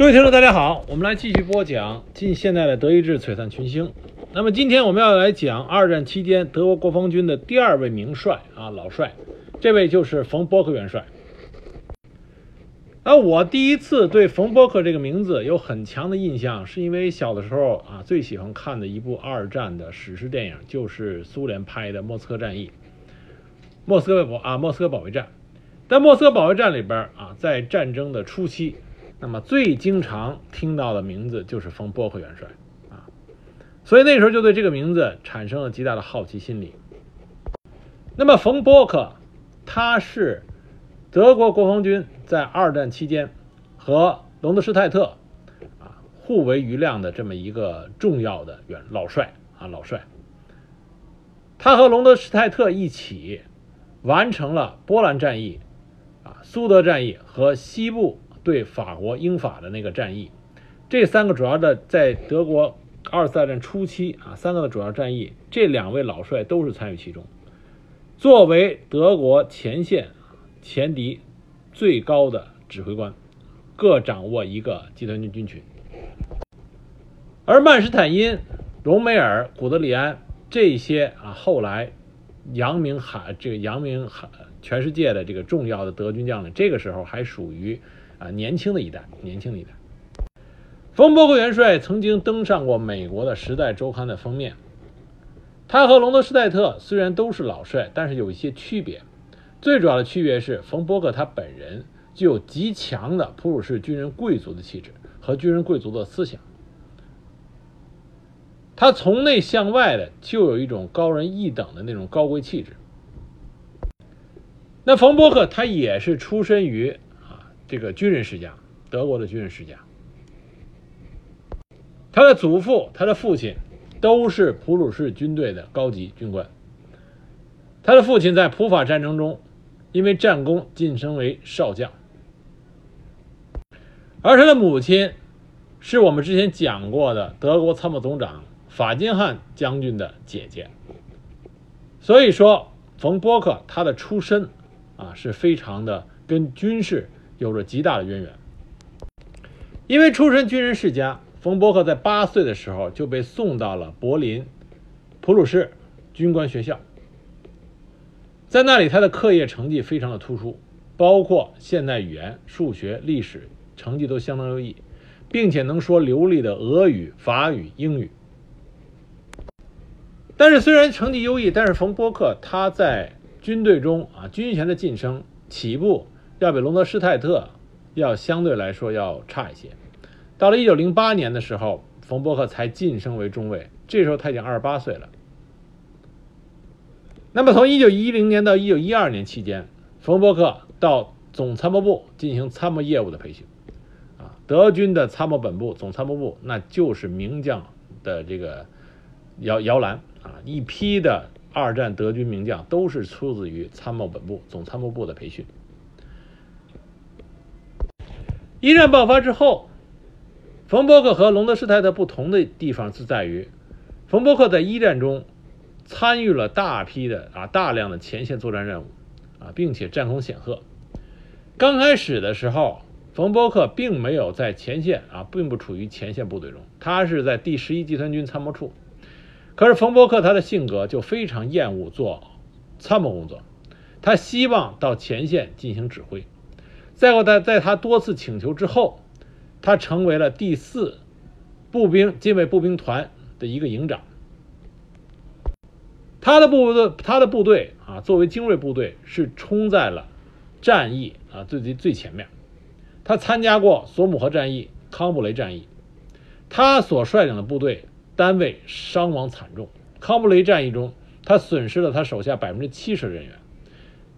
各位听众，大家好，我们来继续播讲近现代的德意志璀璨群星。那么今天我们要来讲二战期间德国国防军的第二位名帅啊，老帅，这位就是冯波克元帅。而我第一次对冯波克这个名字有很强的印象，是因为小的时候啊，最喜欢看的一部二战的史诗电影，就是苏联拍的《莫斯科战役》。莫斯科保啊，莫斯科保卫战。在莫斯科保卫战里边啊，在战争的初期，那么最经常听到的名字就是冯波克元帅啊，所以那时候就对这个名字产生了极大的好奇心理。那么冯波克，他是德国国防军在二战期间和隆德施泰特啊互为余量的这么一个重要的元老帅啊老帅，他和隆德施泰特一起完成了波兰战役啊。苏德战役和西部对法国英法的那个战役，这三个主要的在德国二次大战初期啊，三个的主要战役，这两位老帅都是参与其中。作为德国前线前敌最高的指挥官，各掌握一个集团军军群。而曼施坦因、隆美尔、古德里安这些啊，后来扬名海这个扬名海。全世界的这个重要的德军将领，这个时候还属于啊年轻的一代，年轻的一代。冯伯克元帅曾经登上过美国的《时代周刊》的封面。他和隆德施泰特虽然都是老帅，但是有一些区别。最主要的区别是，冯伯克他本人具有极强的普鲁士军人贵族的气质和军人贵族的思想。他从内向外的就有一种高人一等的那种高贵气质。那冯波克他也是出身于这个军人世家，德国的军人世家。他的祖父、他的父亲都是普鲁士军队的高级军官。他的父亲在普法战争中因为战功晋升为少将，而他的母亲是我们之前讲过的德国参谋总长法金汉将军的姐姐。所以说，冯波克他的出身。啊，是非常的跟军事有着极大的渊源。因为出身军人世家，冯伯克在八岁的时候就被送到了柏林普鲁士军官学校，在那里他的课业成绩非常的突出，包括现代语言、数学、历史成绩都相当优异，并且能说流利的俄语、法语、英语。但是虽然成绩优异，但是冯伯克他在军队中啊，军衔的晋升起步要比隆德施泰特要相对来说要差一些。到了一九零八年的时候，冯伯克才晋升为中尉，这时候他已经二十八岁了。那么从一九一零年到一九一二年期间，冯伯克到总参谋部进行参谋业务的培训。啊，德军的参谋本部总参谋部那就是名将的这个摇摇篮啊，一批的。二战德军名将都是出自于参谋本部、总参谋部的培训。一战爆发之后，冯伯克和隆德施泰特不同的地方是在于，冯伯克在一战中参与了大批的啊大量的前线作战任务啊，并且战功显赫。刚开始的时候，冯伯克并没有在前线啊，并不处于前线部队中，他是在第十一集团军参谋处。可是冯伯克他的性格就非常厌恶做参谋工作，他希望到前线进行指挥。再后，在在他多次请求之后，他成为了第四步兵近卫步兵团的一个营长。他的部队，他的部队啊，作为精锐部队，是冲在了战役啊最最最前面。他参加过索姆河战役、康布雷战役，他所率领的部队。单位伤亡惨重，康布雷战役中，他损失了他手下百分之七十人员。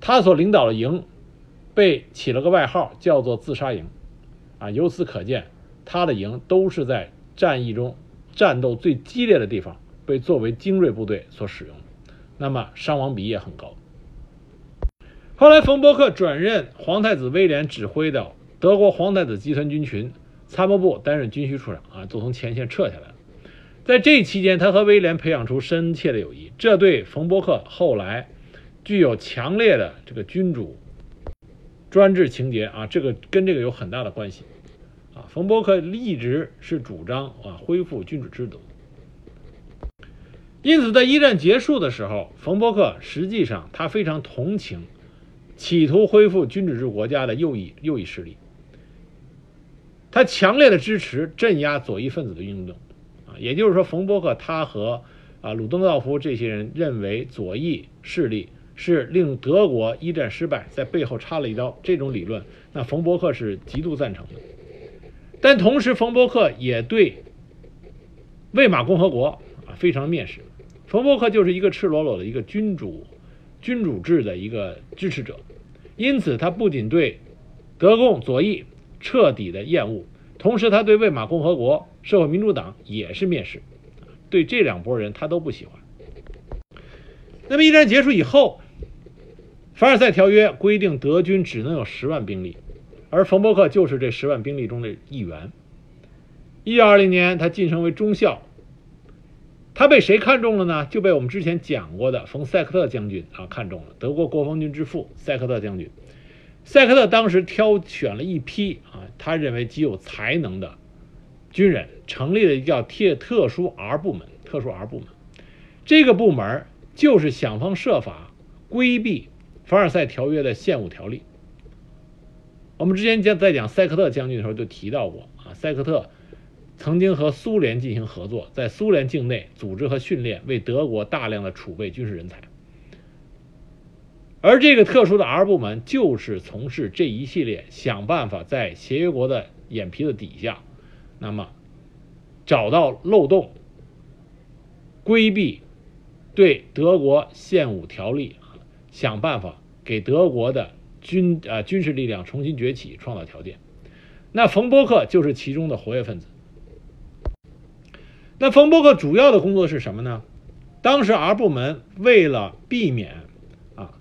他所领导的营被起了个外号，叫做“自杀营”。啊，由此可见，他的营都是在战役中战斗最激烈的地方被作为精锐部队所使用，那么伤亡比也很高。后来，冯伯克转任皇太子威廉指挥的德国皇太子集团军群参谋部，担任军需处长。啊，就从前线撤下来了。在这期间，他和威廉培养出深切的友谊，这对冯伯克后来具有强烈的这个君主专制情节啊，这个跟这个有很大的关系。啊，冯伯克一直是主张啊恢复君主制度。因此，在一战结束的时候，冯伯克实际上他非常同情企图恢复君主制国家的右翼右翼势力，他强烈的支持镇压左翼分子的运动。啊，也就是说，冯伯克他和啊鲁登道夫这些人认为左翼势力是令德国一战失败，在背后插了一刀。这种理论，那冯伯克是极度赞成的。但同时，冯伯克也对魏玛共和国啊非常蔑视。冯伯克就是一个赤裸裸的一个君主君主制的一个支持者，因此他不仅对德共左翼彻底的厌恶，同时他对魏玛共和国、社会民主党也是蔑视，对这两拨人他都不喜欢。那么一战结束以后，凡尔赛条约规定德军只能有十万兵力，而冯伯克就是这十万兵力中的一员。一九二零年，他晋升为中校。他被谁看中了呢？就被我们之前讲过的冯塞克特将军啊看中了，德国国防军之父塞克特将军。塞克特当时挑选了一批啊，他认为极有才能的军人，成立了一个叫特特殊 R 部门。特殊 R 部门，这个部门就是想方设法规避凡尔赛条约的现武条例。我们之前讲在讲塞克特将军的时候就提到过啊，塞克特。曾经和苏联进行合作，在苏联境内组织和训练，为德国大量的储备军事人才。而这个特殊的 R 部门就是从事这一系列，想办法在协约国的眼皮子底下，那么找到漏洞，规避对德国现武条例，想办法给德国的军啊军事力量重新崛起创造条件。那冯伯克就是其中的活跃分子。那冯伯克主要的工作是什么呢？当时 R 部门为了避免啊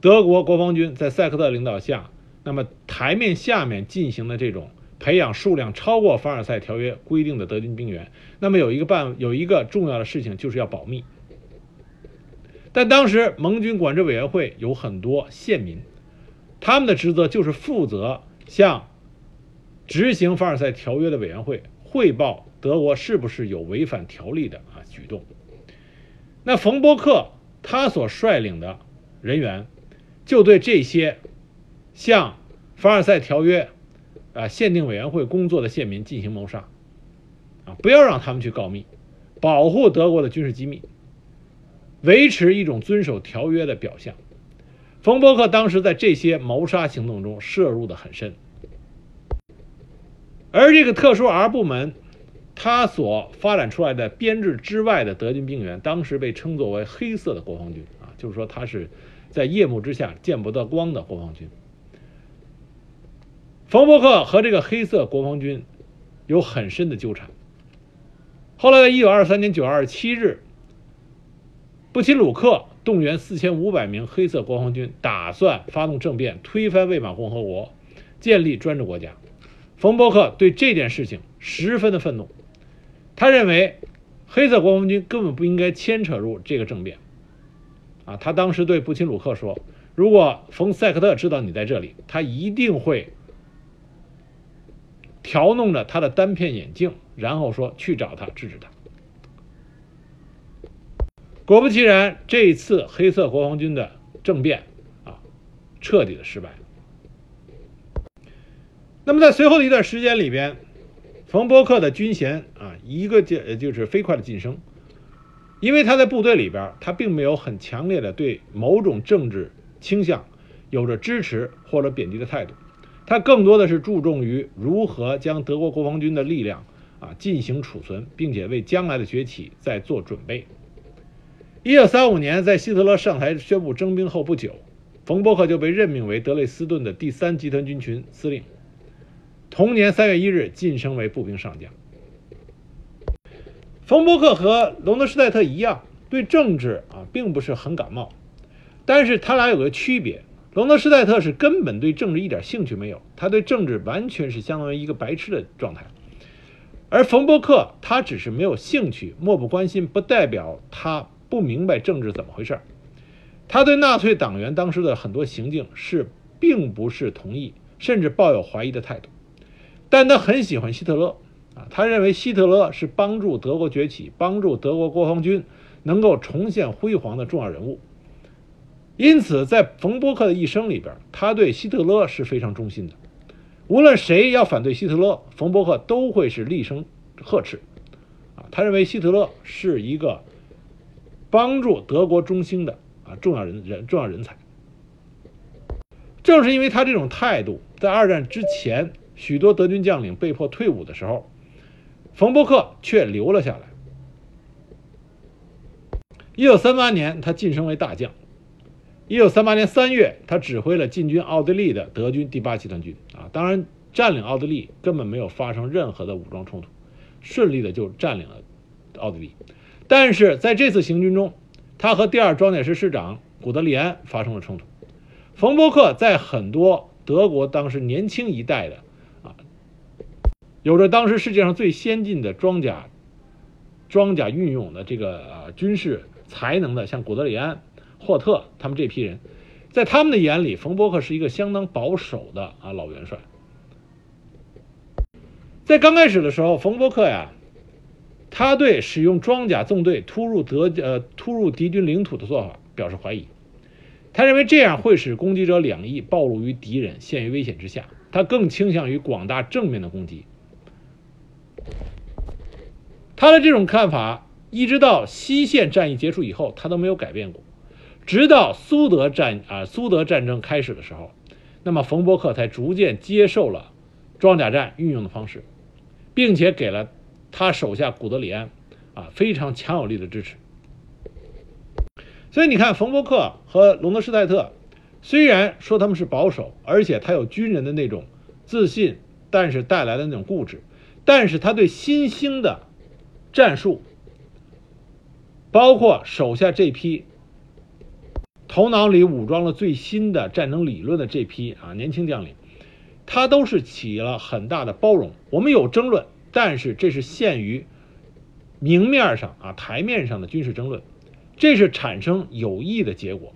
德国国防军在塞克特领导下，那么台面下面进行的这种培养数量超过凡尔赛条约规定的德军兵员，那么有一个办有一个重要的事情就是要保密。但当时盟军管制委员会有很多县民，他们的职责就是负责向执行凡尔赛条约的委员会汇报。德国是不是有违反条例的啊举动？那冯伯克他所率领的人员，就对这些向凡尔赛条约啊限定委员会工作的县民进行谋杀，啊，不要让他们去告密，保护德国的军事机密，维持一种遵守条约的表象。冯伯克当时在这些谋杀行动中涉入的很深，而这个特殊 R 部门。他所发展出来的编制之外的德军兵员，当时被称作为“黑色的国防军”啊，就是说他是在夜幕之下见不得光的国防军。冯伯克和这个黑色国防军有很深的纠缠。后来，在一九二三年九月二十七日，布钦鲁克动员四千五百名黑色国防军，打算发动政变，推翻魏玛共和国，建立专制国家。冯伯克对这件事情十分的愤怒。他认为，黑色国防军根本不应该牵扯入这个政变。啊，他当时对布钦鲁克说：“如果冯塞克特知道你在这里，他一定会调弄着他的单片眼镜，然后说去找他，制止他。”果不其然，这一次黑色国防军的政变啊，彻底的失败。那么在随后的一段时间里边。冯伯克的军衔啊，一个就就是飞快的晋升，因为他在部队里边，他并没有很强烈的对某种政治倾向有着支持或者贬低的态度，他更多的是注重于如何将德国国防军的力量啊进行储存，并且为将来的崛起在做准备。一九三五年，在希特勒上台宣布征兵后不久，冯伯克就被任命为德累斯顿的第三集团军群司令。同年三月一日晋升为步兵上将。冯伯克和隆德施泰特一样，对政治啊并不是很感冒，但是他俩有个区别：隆德施泰特是根本对政治一点兴趣没有，他对政治完全是相当于一个白痴的状态；而冯伯克他只是没有兴趣，漠不关心，不代表他不明白政治怎么回事他对纳粹党员当时的很多行径是并不是同意，甚至抱有怀疑的态度。但他很喜欢希特勒啊，他认为希特勒是帮助德国崛起、帮助德国国防军能够重现辉煌的重要人物。因此，在冯伯克的一生里边，他对希特勒是非常忠心的。无论谁要反对希特勒，冯伯克都会是厉声呵斥。啊，他认为希特勒是一个帮助德国中兴的啊重要人人重要人才。正是因为他这种态度，在二战之前，许多德军将领被迫退伍的时候，冯伯克却留了下来。一九三八年，他晋升为大将。一九三八年三月，他指挥了进军奥地利的德军第八集团军。啊，当然，占领奥地利根本没有发生任何的武装冲突，顺利的就占领了奥地利。但是在这次行军中，他和第二装甲师师长古德里安发生了冲突。冯伯克在很多德国当时年轻一代的啊，有着当时世界上最先进的装甲、装甲运用的这个啊军事才能的，像古德里安、霍特他们这批人，在他们的眼里，冯伯克是一个相当保守的啊老元帅。在刚开始的时候，冯伯克呀，他对使用装甲纵队突入德呃突入敌军领土的做法表示怀疑。他认为这样会使攻击者两翼暴露于敌人，陷于危险之下。他更倾向于广大正面的攻击。他的这种看法，一直到西线战役结束以后，他都没有改变过。直到苏德战啊苏德战争开始的时候，那么冯伯克才逐渐接受了装甲战运用的方式，并且给了他手下古德里安啊非常强有力的支持。所以你看，冯伯克和隆德施泰特虽然说他们是保守，而且他有军人的那种自信，但是带来的那种固执，但是他对新兴的战术，包括手下这批头脑里武装了最新的战争理论的这批啊年轻将领，他都是起了很大的包容。我们有争论，但是这是限于明面上啊台面上的军事争论。这是产生有益的结果。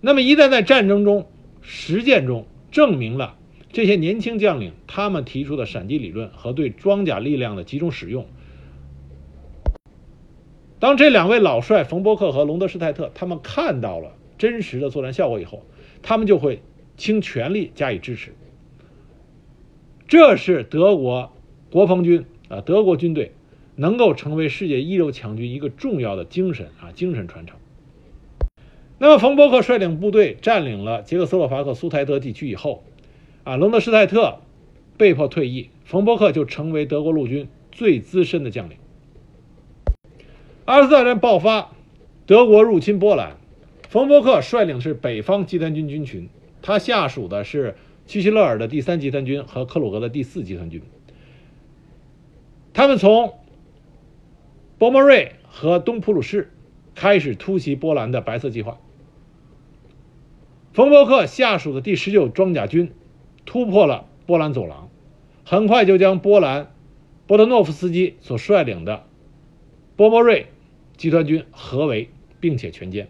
那么，一旦在战争中、实践中证明了这些年轻将领他们提出的闪击理论和对装甲力量的集中使用，当这两位老帅冯伯克和隆德施泰特他们看到了真实的作战效果以后，他们就会倾全力加以支持。这是德国国防军啊，德国军队。能够成为世界一流强军一个重要的精神啊，精神传承。那么，冯伯克率领部队占领了捷克斯洛伐克苏台德地区以后，啊，隆德施泰特被迫退役，冯伯克就成为德国陆军最资深的将领。二次大战爆发，德国入侵波兰，冯伯克率领是北方集团军军群，他下属的是屈希勒尔的第三集团军和克鲁格的第四集团军，他们从。博莫瑞和东普鲁士开始突袭波兰的白色计划。冯伯克下属的第十九装甲军突破了波兰走廊，很快就将波兰波德诺夫斯基所率领的波莫瑞集团军合围，并且全歼。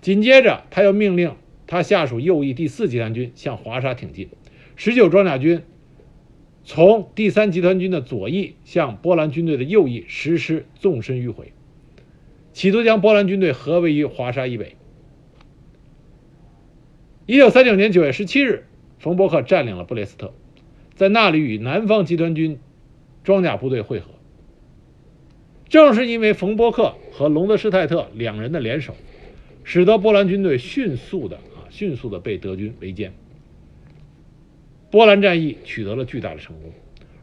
紧接着，他又命令他下属右翼第四集团军向华沙挺进。十九装甲军。从第三集团军的左翼向波兰军队的右翼实施纵深迂回，企图将波兰军队合围于华沙以北。一九三九年九月十七日，冯伯克占领了布列斯特，在那里与南方集团军装甲部队会合。正是因为冯伯克和隆德施泰特两人的联手，使得波兰军队迅速的迅速的被德军围歼。波兰战役取得了巨大的成功，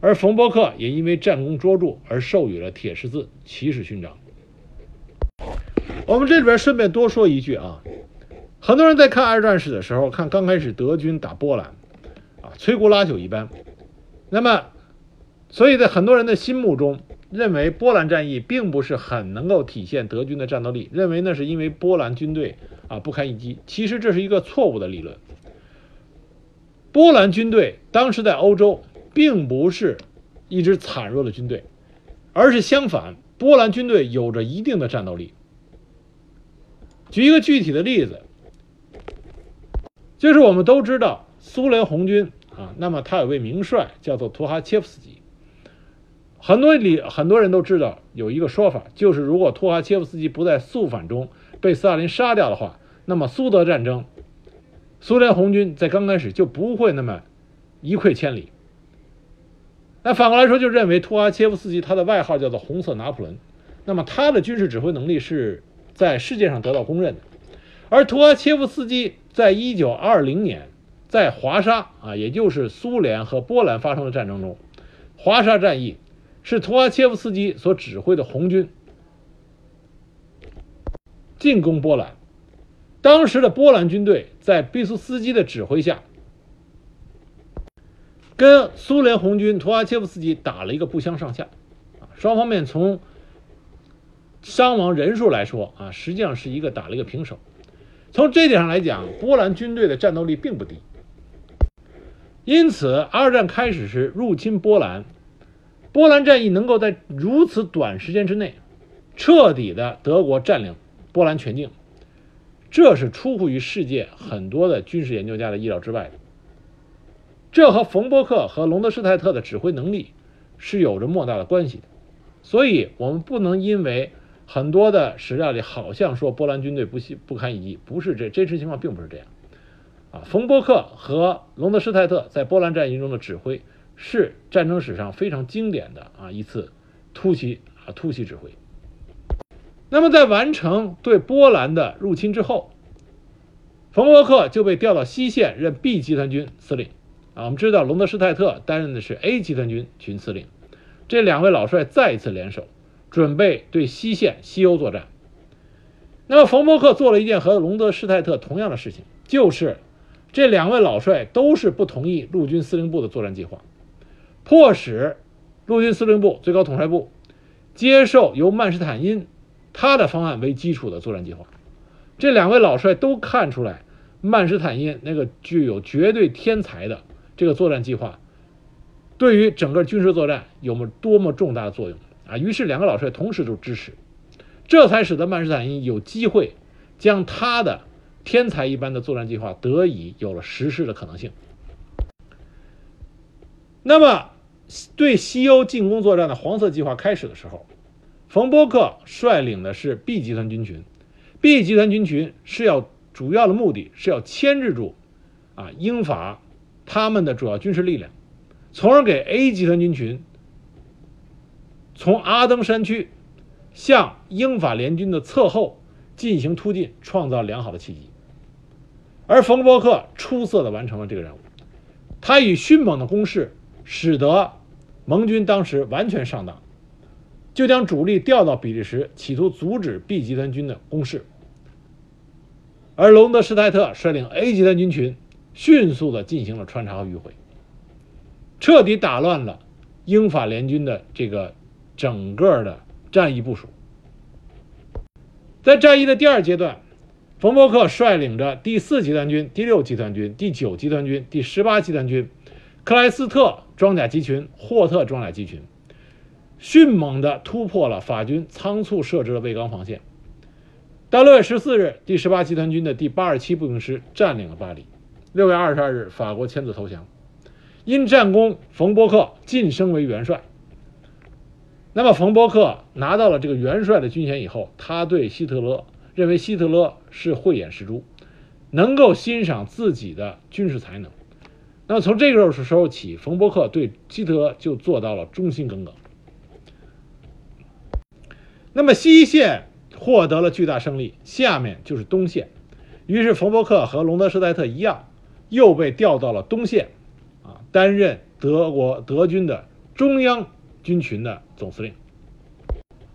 而冯伯克也因为战功卓著而授予了铁十字骑士勋章。我们这里边顺便多说一句啊，很多人在看二战史的时候，看刚开始德军打波兰，啊，摧枯拉朽一般。那么，所以在很多人的心目中，认为波兰战役并不是很能够体现德军的战斗力，认为那是因为波兰军队啊不堪一击。其实这是一个错误的理论。波兰军队当时在欧洲并不是一支惨弱的军队，而是相反，波兰军队有着一定的战斗力。举一个具体的例子，就是我们都知道，苏联红军啊，那么他有位名帅叫做图哈切夫斯基。很多里很多人都知道有一个说法，就是如果图哈切夫斯基不在肃反中被斯大林杀掉的话，那么苏德战争，苏联红军在刚开始就不会那么一溃千里。那反过来说，就认为图哈切夫斯基他的外号叫做“红色拿破仑”，那么他的军事指挥能力是在世界上得到公认的。而图哈切夫斯基在一九二零年在华沙啊，也就是苏联和波兰发生的战争中，华沙战役是图阿切夫斯基所指挥的红军进攻波兰。当时的波兰军队在毕苏斯基的指挥下，跟苏联红军图阿切夫斯基打了一个不相上下，啊，双方面从伤亡人数来说啊，实际上是一个打了一个平手。从这点上来讲，波兰军队的战斗力并不低。因此，二战开始时入侵波兰，波兰战役能够在如此短时间之内彻底的德国占领波兰全境，这是出乎于世界很多的军事研究家的意料之外的。这和冯伯克和隆德施泰特的指挥能力是有着莫大的关系的。所以，我们不能因为。很多的史料里好像说波兰军队不不堪一击，不是这真实情况并不是这样，啊，冯伯克和隆德施泰特在波兰战役中的指挥是战争史上非常经典的啊一次突袭啊突袭指挥。那么在完成对波兰的入侵之后，冯伯克就被调到西线任 B 集团军司令啊。我们知道隆德施泰特担任的是 A 集团军群司令，这两位老帅再一次联手。准备对西线西欧作战。那么，冯伯克做了一件和隆德施泰特同样的事情，就是这两位老帅都是不同意陆军司令部的作战计划，迫使陆军司令部最高统帅部接受由曼施坦因他的方案为基础的作战计划。这两位老帅都看出来曼施坦因那个具有绝对天才的这个作战计划，对于整个军事作战有么多么重大的作用。啊，于是两个老帅同时都支持，这才使得曼施坦因有机会将他的天才一般的作战计划得以有了实施的可能性。那么，对西欧进攻作战的黄色计划开始的时候，冯伯克率领的是 B 集团军群，B 集团军群是要主要的目的是要牵制住啊英法他们的主要军事力量，从而给 A 集团军群。从阿登山区向英法联军的侧后进行突进，创造良好的契机。而冯伯克出色的完成了这个任务，他以迅猛的攻势，使得盟军当时完全上当，就将主力调到比利时，企图阻止 B 集团军的攻势。而隆德施泰特率领 A 集团军群，迅速地进行了穿插和迂回，彻底打乱了英法联军的这个。整个的战役部署，在战役的第二阶段，冯伯克率领着第四集团军、第六集团军、第九集团军、第十八集团军、克莱斯特装甲集群、霍特装甲集群，迅猛地突破了法军仓促设置的卫岗防线。到六月十四日，第十八集团军的第八十七步兵师占领了巴黎。六月二十二日，法国签字投降。因战功，冯伯克晋升为元帅。那么，冯伯克拿到了这个元帅的军衔以后，他对希特勒认为希特勒是慧眼识珠，能够欣赏自己的军事才能。那么，从这个时候起，冯伯克对希特勒就做到了忠心耿耿。那么，西线获得了巨大胜利，下面就是东线。于是，冯伯克和隆德施泰特一样，又被调到了东线，啊，担任德国德军的中央。军群的总司令。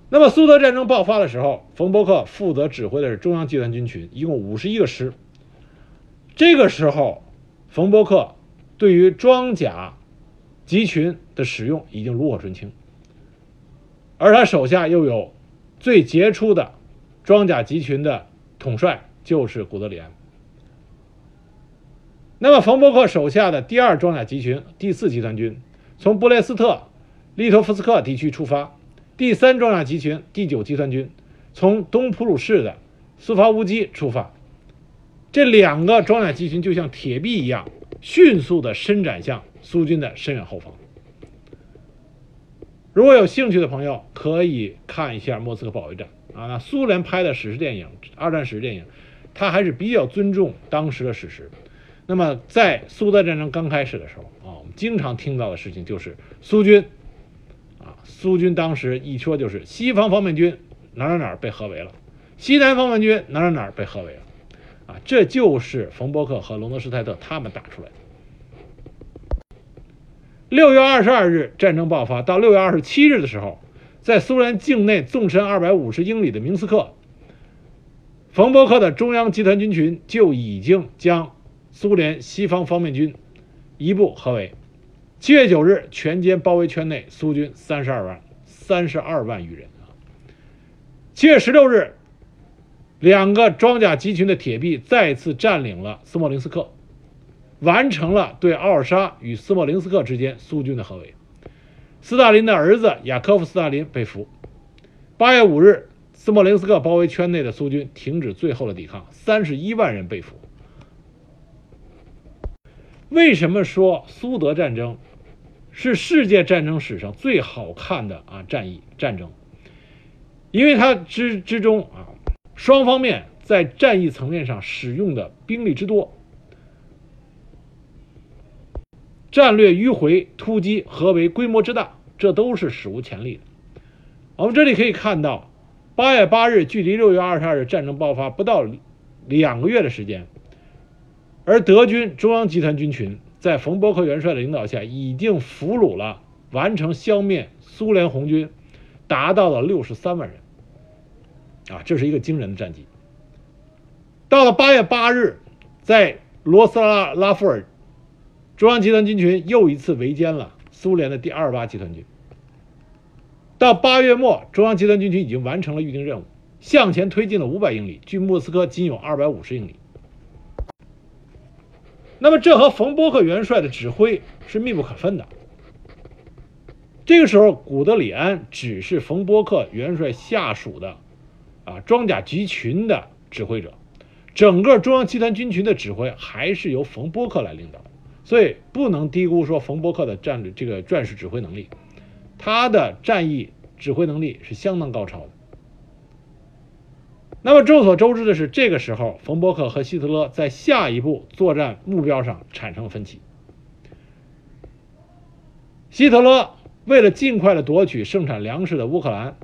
那么苏德战争爆发的时候，冯伯克负责指挥的是中央集团军群，一共五十一个师。这个时候，冯伯克对于装甲集群的使用已经炉火纯青，而他手下又有最杰出的装甲集群的统帅，就是古德里安。那么冯伯克手下的第二装甲集群第四集团军从布列斯特。利托夫斯克地区出发，第三装甲集群第九集团军从东普鲁士的苏伐乌基出发。这两个装甲集群就像铁壁一样，迅速的伸展向苏军的深远后方。如果有兴趣的朋友，可以看一下莫斯科保卫战啊。那苏联拍的史诗电影，二战史诗电影，它还是比较尊重当时的史实。那么在苏德战争刚开始的时候啊，我们经常听到的事情就是苏军啊，苏军当时一说就是西方方面军哪哪哪被合围了，西南方面军哪哪哪被合围了，啊，这就是冯伯克和隆德施泰特他们打出来的。六月二十二日，战争爆发到六月二十七日的时候，在苏联境内纵深二百五十英里的明斯克，冯伯克的中央集团军群就已经将苏联西方方面军一部合围。七月九日，全歼包围圈内苏军三十二万三十二万余人啊。七月十六日，两个装甲集群的铁臂再次占领了斯莫林斯克。完成了对奥尔沙与斯莫林斯克之间苏军的合围，斯大林的儿子雅科夫·斯大林被俘。八月五日，斯莫林斯克包围圈内的苏军停止最后的抵抗，三十一万人被俘。为什么说苏德战争是世界战争史上最好看的啊战役战争？因为它之之中啊，双方面在战役层面上使用的兵力之多。战略迂回、突击、合围规模之大，这都是史无前例的。我们这里可以看到，八月八日距离六月二十二日战争爆发不到两个月的时间，而德军中央集团军群在冯伯克元帅的领导下，已经俘虏了、完成消灭苏联红军，达到了六十三万人。啊，这是一个惊人的战绩。到了八月八日，在罗斯拉拉夫尔。中央集团军群又一次围歼了苏联的第二八集团军。到八月末，中央集团军群已经完成了预定任务，向前推进了五百英里，距莫斯科仅有二百五十英里。那么，这和冯波克元帅的指挥是密不可分的。这个时候，古德里安只是冯波克元帅下属的啊装甲集群的指挥者，整个中央集团军群的指挥还是由冯波克来领导。所以不能低估说冯伯克的战略这个战术指挥能力，他的战役指挥能力是相当高超的。那么众所周知的是，这个时候冯伯克和希特勒在下一步作战目标上产生了分歧。希特勒为了尽快的夺取盛产粮食的乌克兰、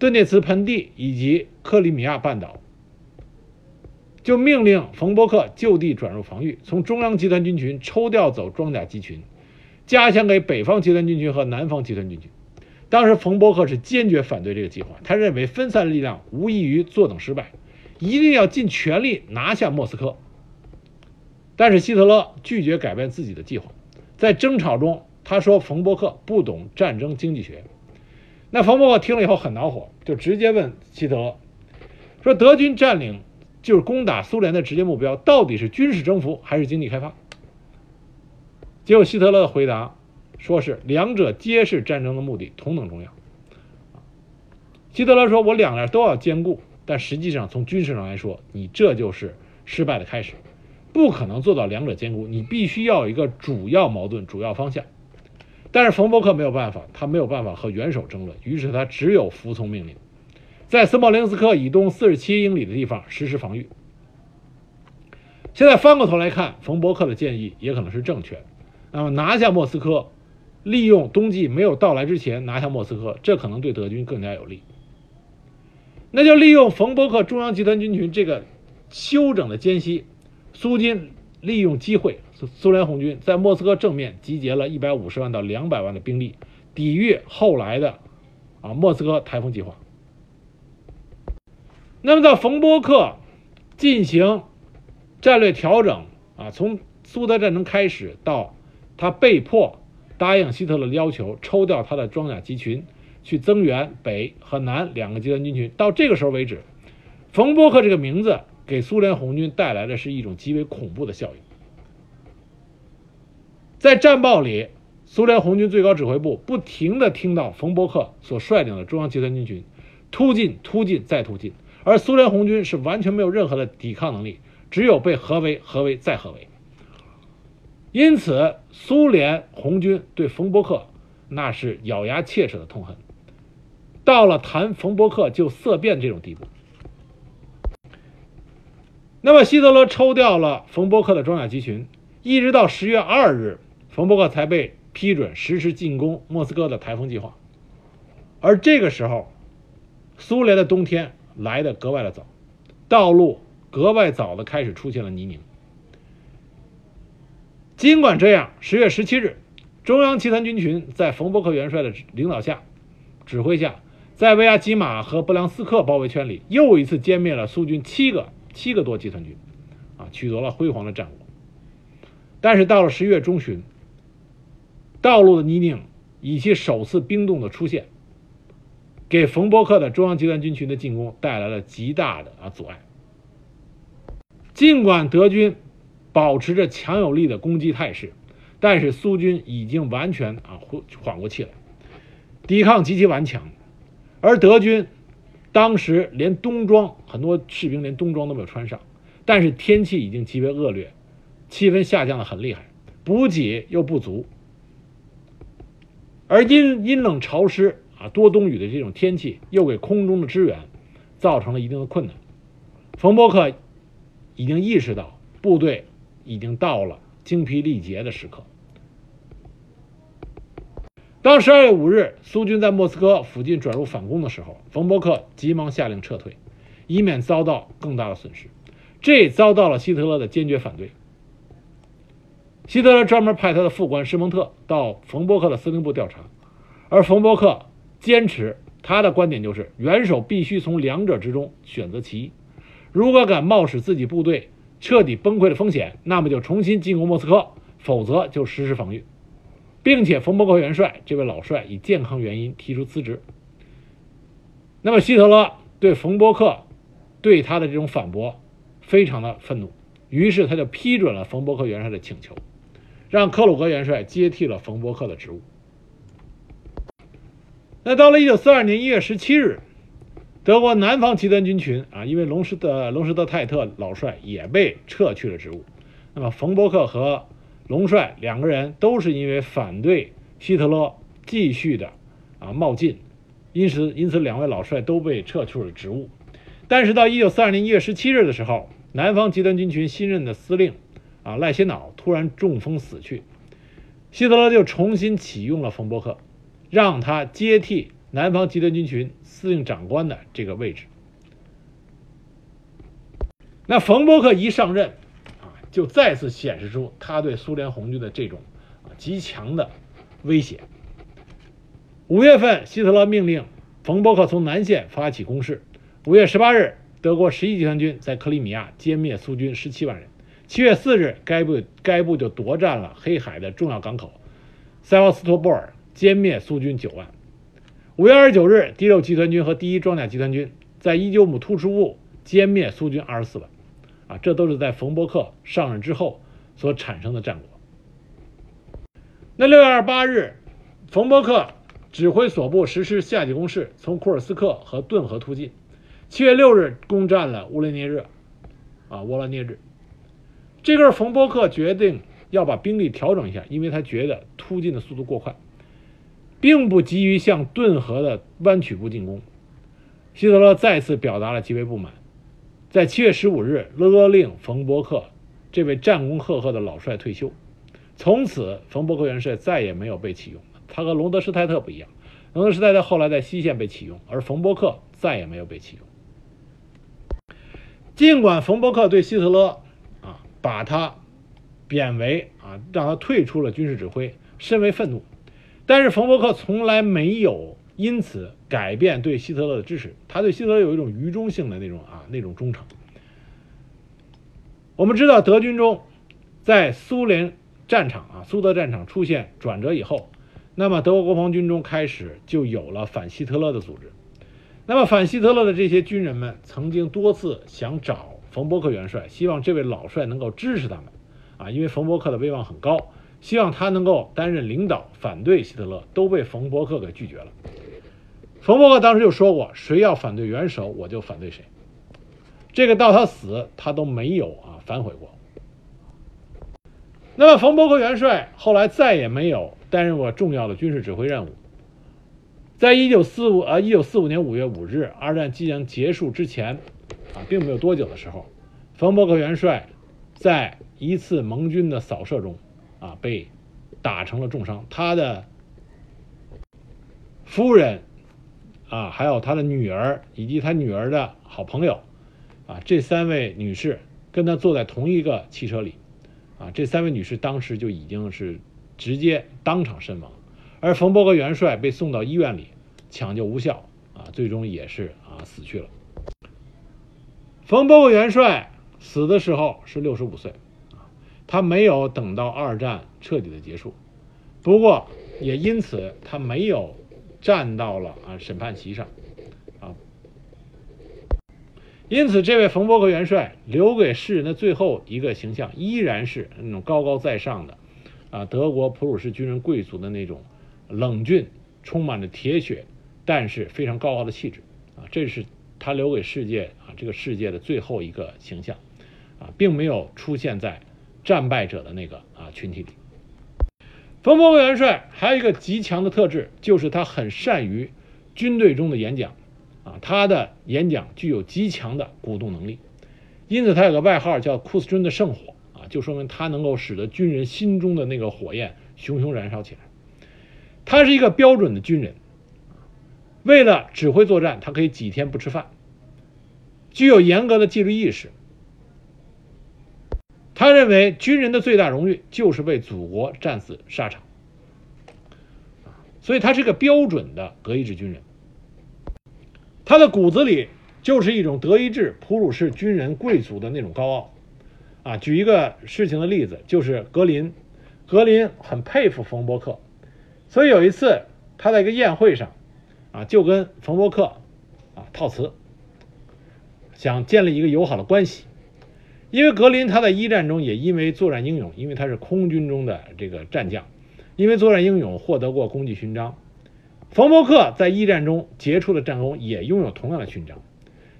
顿涅茨盆地以及克里米亚半岛。就命令冯伯克就地转入防御，从中央集团军群抽调走装甲集群，加强给北方集团军群和南方集团军群。当时冯伯克是坚决反对这个计划，他认为分散力量无异于坐等失败，一定要尽全力拿下莫斯科。但是希特勒拒绝改变自己的计划，在争吵中他说冯伯克不懂战争经济学。那冯伯伯听了以后很恼火，就直接问希特勒说：“德军占领。”就是攻打苏联的直接目标，到底是军事征服还是经济开发？结果希特勒的回答说是两者皆是战争的目的，同等重要。希特勒说：“我两样都要兼顾，但实际上从军事上来说，你这就是失败的开始，不可能做到两者兼顾。你必须要有一个主要矛盾、主要方向。”但是冯伯克没有办法，他没有办法和元首争论，于是他只有服从命令。在斯莫林斯克以东四十七英里的地方实施防御。现在翻过头来看，冯伯克的建议也可能是正确的。那么拿下莫斯科，利用冬季没有到来之前拿下莫斯科，这可能对德军更加有利。那就利用冯伯克中央集团军群这个休整的间隙，苏军利用机会，苏苏联红军在莫斯科正面集结了一百五十万到两百万的兵力，抵御后来的啊莫斯科台风计划。那么，在冯波克进行战略调整啊，从苏德战争开始到他被迫答应希特勒的要求，抽调他的装甲集群去增援北和南两个集团军群，到这个时候为止，冯波克这个名字给苏联红军带来的是一种极为恐怖的效应。在战报里，苏联红军最高指挥部不停地听到冯伯克所率领的中央集团军群突进、突进再突进。而苏联红军是完全没有任何的抵抗能力，只有被合围、合围再合围。因此，苏联红军对冯伯克那是咬牙切齿的痛恨，到了谈冯伯克就色变这种地步。那么，希特勒抽调了冯伯克的装甲集群，一直到十月二日，冯伯克才被批准实施进攻莫斯科的台风计划。而这个时候，苏联的冬天来的格外的早，道路格外早的开始出现了泥泞。尽管这样，十月十七日，中央集团军群在冯伯克元帅的领导下、指挥下，在维亚基马和布良斯克包围圈里，又一次歼灭了苏军七个七个多集团军，啊，取得了辉煌的战果。但是到了十月中旬，道路的泥泞以及首次冰冻的出现，给冯伯克的中央集团军群的进攻带来了极大的啊阻碍。尽管德军。保持着强有力的攻击态势，但是苏军已经完全啊缓缓过气来，抵抗极其顽强，而德军当时连冬装，很多士兵连冬装都没有穿上，但是天气已经极为恶劣，气温下降的很厉害，补给又不足，而阴阴冷潮湿啊多冬雨的这种天气，又给空中的支援造成了一定的困难。冯伯克已经意识到部队。已经到了精疲力竭的时刻。当十二月五日苏军在莫斯科附近转入反攻的时候，冯伯克急忙下令撤退，以免遭到更大的损失。这遭到了希特勒的坚决反对。希特勒专门派他的副官施蒙特到冯伯克的司令部调查，而冯伯克坚持他的观点就是元首必须从两者之中选择其一。如果敢冒使自己部队，彻底崩溃的风险，那么就重新进攻莫斯科，否则就实施防御，并且冯伯克元帅这位老帅以健康原因提出辞职。那么希特勒对冯伯克对他的这种反驳非常的愤怒，于是他就批准了冯伯克元帅的请求，让克鲁格元帅接替了冯伯克的职务。那到了一九四二年一月十七日。德国南方集团军群啊，因为隆施的隆施德泰特老帅也被撤去了职务，那么冯伯克和隆帅两个人都是因为反对希特勒继续的啊冒进，因此因此两位老帅都被撤去了职务。但是到一九四二年一月十七日的时候，南方集团军群新任的司令啊赖歇瑙突然中风死去，希特勒就重新启用了冯伯克，让他接替。南方集团军群司令长官的这个位置，那冯伯克一上任，啊，就再次显示出他对苏联红军的这种啊极强的威胁。五月份，希特勒命令冯伯克从南线发起攻势。五月十八日，德国十一集团军在克里米亚歼灭苏军十七万人。七月四日，该部该部就夺占了黑海的重要港口塞瓦斯托波尔，歼灭苏军九万。五月二十九日，第六集团军和第一装甲集团军在伊久姆突出部歼灭苏军二十四万，啊，这都是在冯伯克上任之后所产生的战果。那六月二十八日，冯伯克指挥所部实施夏季攻势，从库尔斯克和顿河突进。七月六日，攻占了乌列涅日，啊，沃罗涅日。这个冯伯克决定要把兵力调整一下，因为他觉得突进的速度过快。并不急于向顿河的弯曲部进攻，希特勒再次表达了极为不满。在七月十五日，勒令冯伯克这位战功赫赫的老帅退休，从此冯伯克元帅再也没有被启用。他和隆德施泰特不一样，隆德施泰特后来在西线被启用，而冯伯克再也没有被启用。尽管冯伯克对希特勒把他贬为啊让他退出了军事指挥深为愤怒。但是冯伯克从来没有因此改变对希特勒的支持，他对希特勒有一种愚忠性的那种啊那种忠诚。我们知道德军中，在苏联战场啊苏德战场出现转折以后，那么德国国防军中开始就有了反希特勒的组织。那么反希特勒的这些军人们曾经多次想找冯伯克元帅，希望这位老帅能够支持他们，啊，因为冯伯克的威望很高。希望他能够担任领导，反对希特勒都被冯伯克给拒绝了。冯伯克当时就说过：“谁要反对元首，我就反对谁。”这个到他死，他都没有啊反悔过。那么冯伯克元帅后来再也没有担任过重要的军事指挥任务。在一九四五呃一九四五年五月五日，二战即将结束之前，啊，并没有多久的时候，冯伯克元帅在一次盟军的扫射中，啊，被打成了重伤。他的夫人，啊，还有他的女儿以及他女儿的好朋友，啊，这三位女士跟他坐在同一个汽车里，啊，这三位女士当时就已经是直接当场身亡。而冯伯格元帅被送到医院里，抢救无效，啊，最终也是啊死去了。冯伯格元帅死的时候是六十五岁，他没有等到二战彻底的结束，不过也因此他没有站到了啊审判席上，啊，因此这位冯伯格元帅留给世人的最后一个形象依然是那种高高在上的，啊，德国普鲁士军人贵族的那种。冷峻，充满着铁血，但是非常高傲的气质啊，这是他留给世界啊这个世界的最后一个形象啊，并没有出现在战败者的那个啊群体里。冯伯元帅还有一个极强的特质，就是他很善于军队中的演讲啊，他的演讲具有极强的鼓动能力，因此他有个外号叫库斯尊的圣火啊，就说明他能够使得军人心中的那个火焰熊熊燃烧起来。他是一个标准的军人，为了指挥作战，他可以几天不吃饭，具有严格的纪律意识。他认为军人的最大荣誉就是为祖国战死沙场，所以他是个标准的德意志军人。他的骨子里就是一种德意志普鲁士军人贵族的那种高傲。啊，举一个事情的例子，就是格林，格林很佩服冯伯克。所以有一次，他在一个宴会上，啊，就跟冯伯克，啊，套词，想建立一个友好的关系。因为格林他在一战中也因为作战英勇，因为他是空军中的这个战将，因为作战英勇获得过功绩勋章。冯伯克在一战中杰出的战功也拥有同样的勋章，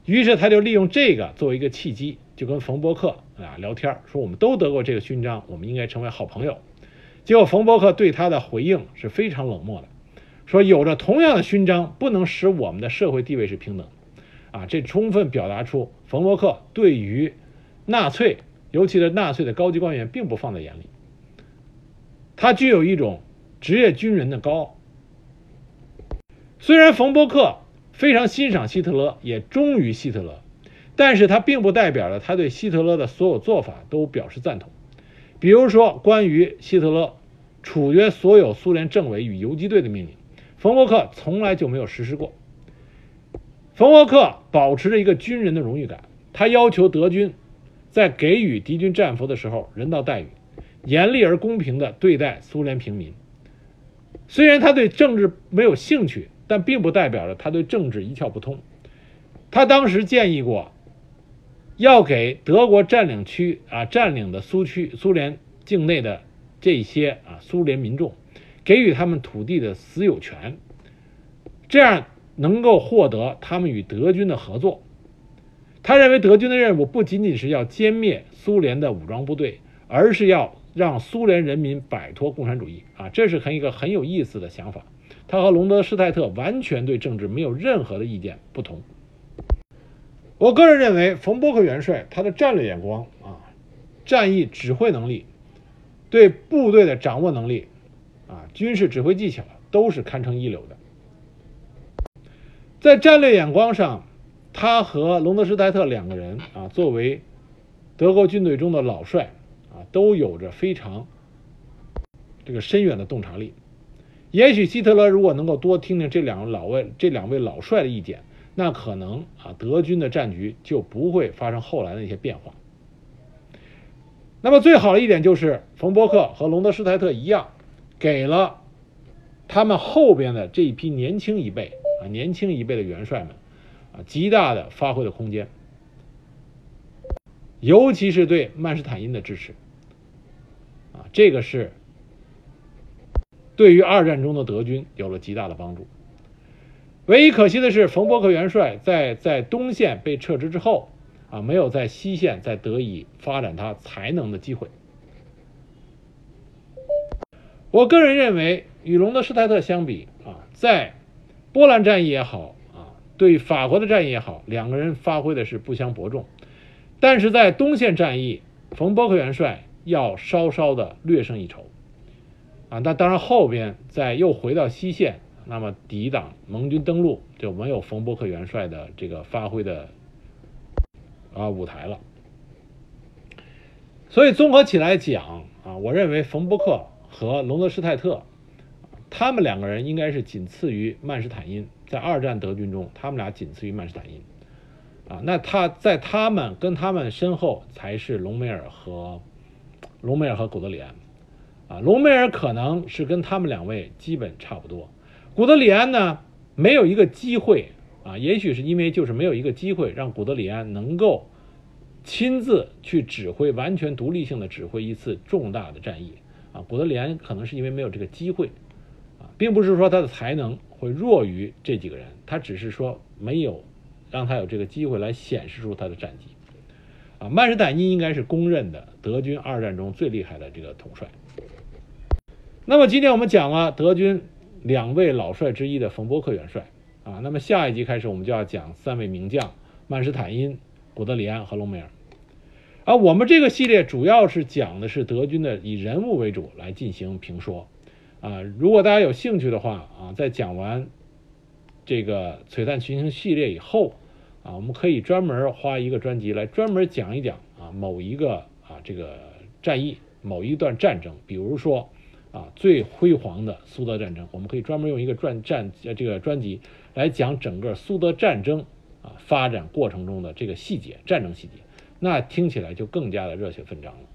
于是他就利用这个作为一个契机，就跟冯伯克啊聊天，说我们都得过这个勋章，我们应该成为好朋友。结果，冯伯克对他的回应是非常冷漠的，说：“有着同样的勋章，不能使我们的社会地位是平等。”啊，这充分表达出冯伯克对于纳粹，尤其是纳粹的高级官员，并不放在眼里。他具有一种职业军人的高傲。虽然冯伯克非常欣赏希特勒，也忠于希特勒，但是他并不代表着他对希特勒的所有做法都表示赞同。比如说，关于希特勒。处决所有苏联政委与游击队的命令，冯伯克从来就没有实施过。冯伯克保持着一个军人的荣誉感，他要求德军在给予敌军战俘的时候人道待遇，严厉而公平地对待苏联平民。虽然他对政治没有兴趣，但并不代表着他对政治一窍不通。他当时建议过，要给德国占领区啊占领的苏区苏联境内的。这些啊，苏联民众给予他们土地的私有权，这样能够获得他们与德军的合作。他认为德军的任务不仅仅是要歼灭苏联的武装部队，而是要让苏联人民摆脱共产主义啊，这是很一个很有意思的想法。他和隆德施泰特完全对政治没有任何的意见不同。我个人认为，冯伯克元帅他的战略眼光啊，战役指挥能力。对部队的掌握能力，啊，军事指挥技巧都是堪称一流的。在战略眼光上，他和隆德施泰特两个人啊，作为德国军队中的老帅啊，都有着非常这个深远的洞察力。也许希特勒如果能够多听听这两位老位这两位老帅的意见，那可能啊，德军的战局就不会发生后来的那些变化。那么最好的一点就是，冯伯克和隆德施泰特一样，给了他们后边的这一批年轻一辈啊，年轻一辈的元帅们啊，极大的发挥的空间，尤其是对曼施坦因的支持啊，这个是对于二战中的德军有了极大的帮助。唯一可惜的是，冯伯克元帅在在东线被撤职之后。啊，没有在西线再得以发展他才能的机会。我个人认为，与隆德施泰特相比啊，在波兰战役也好啊，对法国的战役也好，两个人发挥的是不相伯仲。但是在东线战役，冯波克元帅要稍稍的略胜一筹啊。那当然后边再又回到西线，那么抵挡盟军登陆就没有冯波克元帅的这个发挥的啊舞台了。所以综合起来讲啊，我认为冯波克和隆德施泰特，他们两个人应该是仅次于曼施坦因，在二战德军中，他们俩仅次于曼施坦因，啊，那他在他们跟他们身后才是隆美尔和隆美尔和古德里安，啊，隆美尔可能是跟他们两位基本差不多，古德里安呢没有一个机会啊，也许是因为就是没有一个机会让古德里安能够。亲自去指挥，完全独立性的指挥一次重大的战役啊！古德里安可能是因为没有这个机会啊，并不是说他的才能会弱于这几个人，他只是说没有让他有这个机会来显示出他的战绩啊。曼施坦因应该是公认的德军二战中最厉害的这个统帅。那么今天我们讲了德军两位老帅之一的冯波克元帅啊，那么下一集开始我们就要讲三位名将曼施坦因。古德里安和隆美尔，而我们这个系列主要是讲的是德军的以人物为主来进行评说，啊，如果大家有兴趣的话啊，在讲完这个璀璨群星系列以后啊，我们可以专门花一个专辑来专门讲一讲啊某一个啊这个战役某一段战争，比如说啊最辉煌的苏德战争，我们可以专门用一个专战呃这个专辑来讲整个苏德战争。啊，发展过程中的这个细节，战争细节，那听起来就更加的热血奋张了。